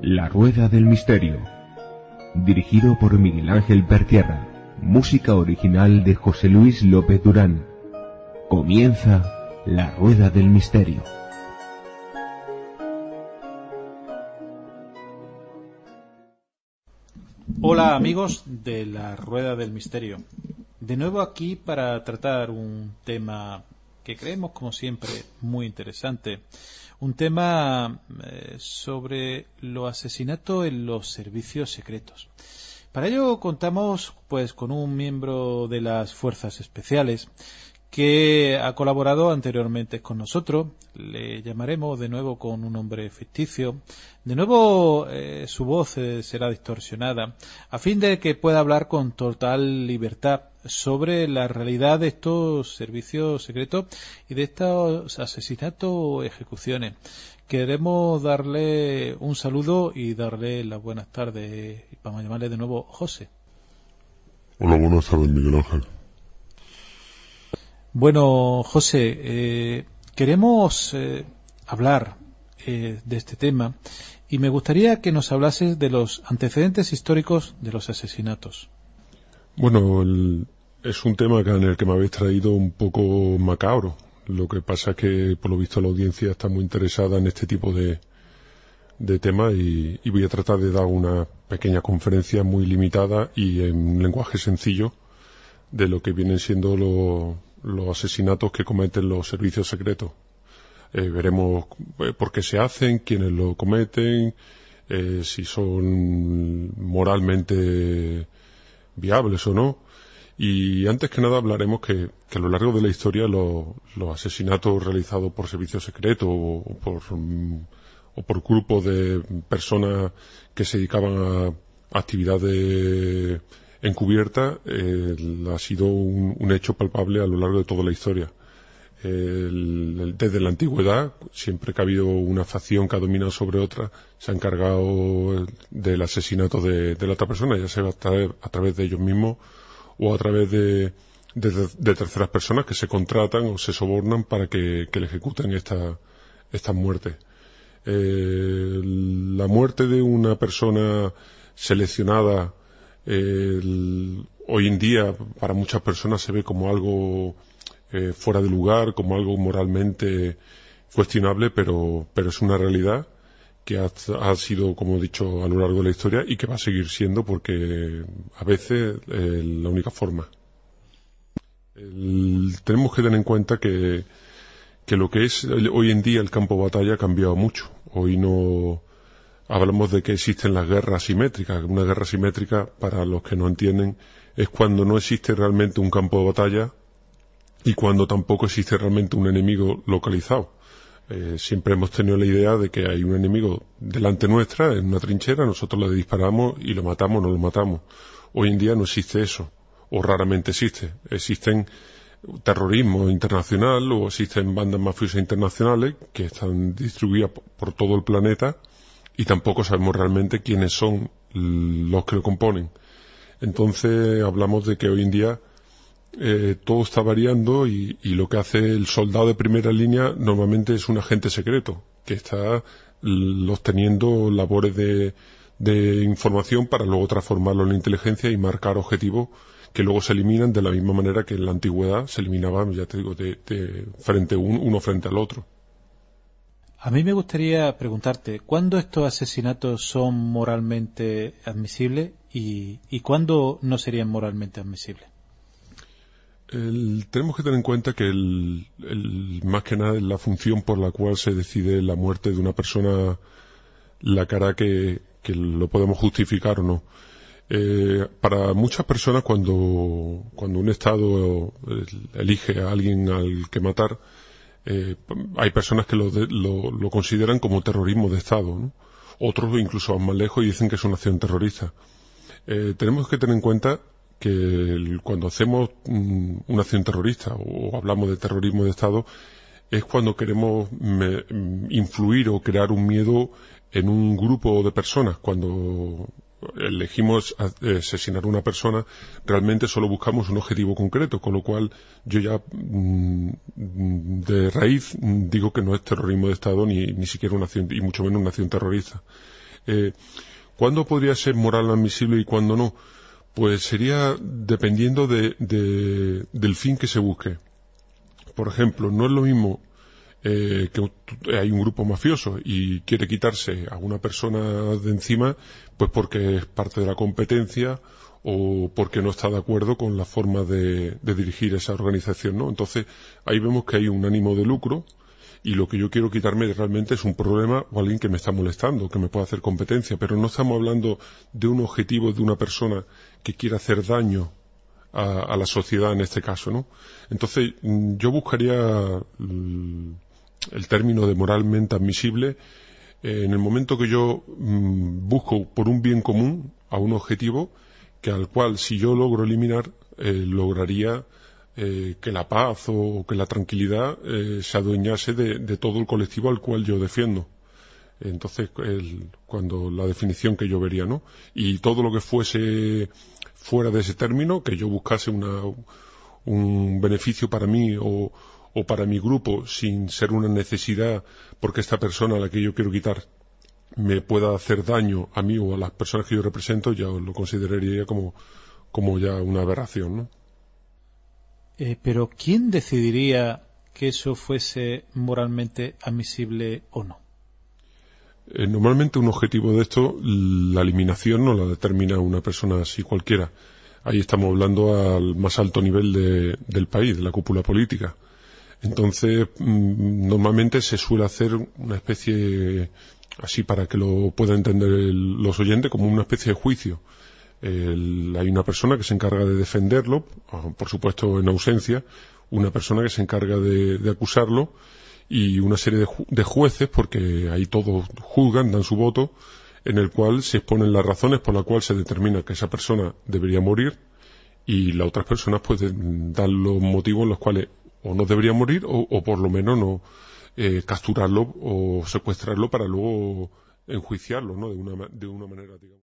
La Rueda del Misterio. Dirigido por Miguel Ángel Pertierra. Música original de José Luis López Durán. Comienza La Rueda del Misterio. Hola amigos de la Rueda del Misterio. De nuevo aquí para tratar un tema que creemos como siempre muy interesante. Un tema eh, sobre los asesinatos en los servicios secretos. Para ello contamos pues con un miembro de las fuerzas especiales que ha colaborado anteriormente con nosotros. Le llamaremos de nuevo con un nombre ficticio. De nuevo eh, su voz eh, será distorsionada a fin de que pueda hablar con total libertad sobre la realidad de estos servicios secretos y de estos asesinatos o ejecuciones. Queremos darle un saludo y darle las buenas tardes. Vamos a llamarle de nuevo José. Hola, buenas tardes, Miguel Ángel. Bueno, José, eh, queremos eh, hablar eh, de este tema y me gustaría que nos hablases de los antecedentes históricos de los asesinatos. Bueno, es un tema en el que me habéis traído un poco macabro. Lo que pasa es que, por lo visto, la audiencia está muy interesada en este tipo de, de temas y, y voy a tratar de dar una pequeña conferencia muy limitada y en lenguaje sencillo de lo que vienen siendo los los asesinatos que cometen los servicios secretos. Eh, veremos eh, por qué se hacen, quiénes lo cometen, eh, si son moralmente viables o no. Y antes que nada hablaremos que, a lo largo de la historia los asesinatos realizados por servicios secretos o, por, o por grupos de personas que se dedicaban a actividades encubierta eh, ha sido un, hecho palpable a lo largo de toda la historia. desde la antigüedad, siempre que ha habido una facción que ha dominado sobre otra, se ha encargado del asesinato de, la otra persona, ya sea a través, de ellos mismos o a través de, terceras personas que se contratan o se sobornan para que, le ejecuten estas esta muertes. Eh, la muerte de una persona seleccionada hoy en día para muchas personas se ve como algo eh, fuera de lugar, como algo moralmente cuestionable, pero, pero es una realidad que ha, sido, como he dicho, a lo largo de la historia y que va a seguir siendo porque a veces eh, la única forma. tenemos que tener en cuenta que, que lo que es hoy en día el campo de batalla ha cambiado mucho. Hoy no, hablamos de que existen las guerras simétricas. Una guerra simétrica, para los que no entienden, es cuando no existe realmente un campo de batalla y cuando tampoco existe realmente un enemigo localizado. Eh, siempre hemos tenido la idea de que hay un enemigo delante nuestra, en una trinchera, nosotros le disparamos y lo matamos o no lo matamos. Hoy en día no existe eso, o raramente existe. Existen terrorismo internacional o existen bandas mafiosas internacionales que están distribuidas por todo el planeta y tampoco sabemos realmente quiénes son los que lo componen. Entonces hablamos de que hoy en día eh, todo está variando y, lo que hace el soldado de primera línea normalmente es un agente secreto que está obteniendo labores de, información para luego transformarlo en inteligencia y marcar objetivos que luego se eliminan de la misma manera que en la antigüedad se eliminaban, ya te digo, de, frente uno frente al otro. A mí me gustaría preguntarte, ¿cuándo estos asesinatos son moralmente admisibles y, cuándo no serían moralmente admisibles? tenemos que tener en cuenta que el, más que nada la función por la cual se decide la muerte de una persona la cara que, lo podemos justificar o no. Eh, para muchas personas cuando, cuando un Estado elige a alguien al que matar, eh, hay personas que lo, lo, consideran como terrorismo de Estado. Otros incluso van más lejos y dicen que es una acción terrorista. Eh, tenemos que tener en cuenta que cuando hacemos mm, una acción terrorista o hablamos de terrorismo de Estado es cuando queremos mm, influir o crear un miedo en un grupo de personas. Cuando elegimos asesinar a una persona, realmente solo buscamos un objetivo concreto, con lo cual yo ya mm, de raíz digo que no es terrorismo de Estado ni, ni siquiera una acción, y mucho menos una acción terrorista. Eh, ¿Cuándo podría ser moral admisible y cuándo no? Pues sería dependiendo de, del fin que se busque. Por ejemplo, no es lo mismo eh, que hay un grupo mafioso y quiere quitarse a una persona de encima, pues porque es parte de la competencia o porque no está de acuerdo con la forma de, dirigir esa organización, ¿no? Entonces, ahí vemos que hay un ánimo de lucro y lo que yo quiero quitarme realmente es un problema o alguien que me está molestando, que me puede hacer competencia, pero no estamos hablando de un objetivo de una persona que quiere hacer daño a, la sociedad en este caso, ¿no? Entonces, mm, yo buscaría mm, el término de moralmente admisible eh, en el momento que yo mm, busco por un bien común a un objetivo que al cual si yo logro eliminar eh, lograría eh, que la paz o que la tranquilidad se adueñase de, todo el colectivo al cual yo defiendo. Entonces, cuando la definición que yo vería, ¿no? Y todo lo que fuese fuera de ese término, que yo buscase un beneficio para mí o, o para mi grupo sin ser una necesidad porque esta persona a la que yo quiero quitar me pueda hacer daño a mí o a las personas que yo represento, ya lo consideraría como, como ya una aberración, ¿no? Eh, pero ¿quién decidiría que eso fuese moralmente admisible o no? Eh, normalmente un objetivo de esto, la eliminación no la determina una persona así cualquiera. Ahí estamos hablando al más alto nivel del país, de la cúpula política. Entonces, mm, normalmente se suele hacer una especie, así para que lo puedan entender los oyentes, como una especie de juicio. hay una persona que se encarga de defenderlo, ah, por supuesto en ausencia, una persona que se encarga de, acusarlo y una serie de, jueces, porque ahí todos juzgan, dan su voto, en el cual se exponen las razones por las cuales se determina que esa persona debería morir y las otras personas pueden dar los motivos los cuales o no debería morir o, por lo menos no eh, capturarlo o secuestrarlo para luego enjuiciarlo, ¿no? De una, de una manera, digamos.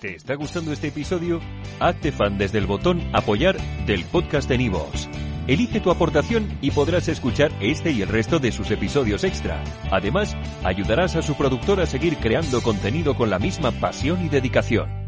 ¿Te está gustando este episodio? Hazte fan desde el botón apoyar del podcast de Nivos. Elige tu aportación y podrás escuchar este y el resto de sus episodios extra. Además, ayudarás a su productor a seguir creando contenido con la misma pasión y dedicación.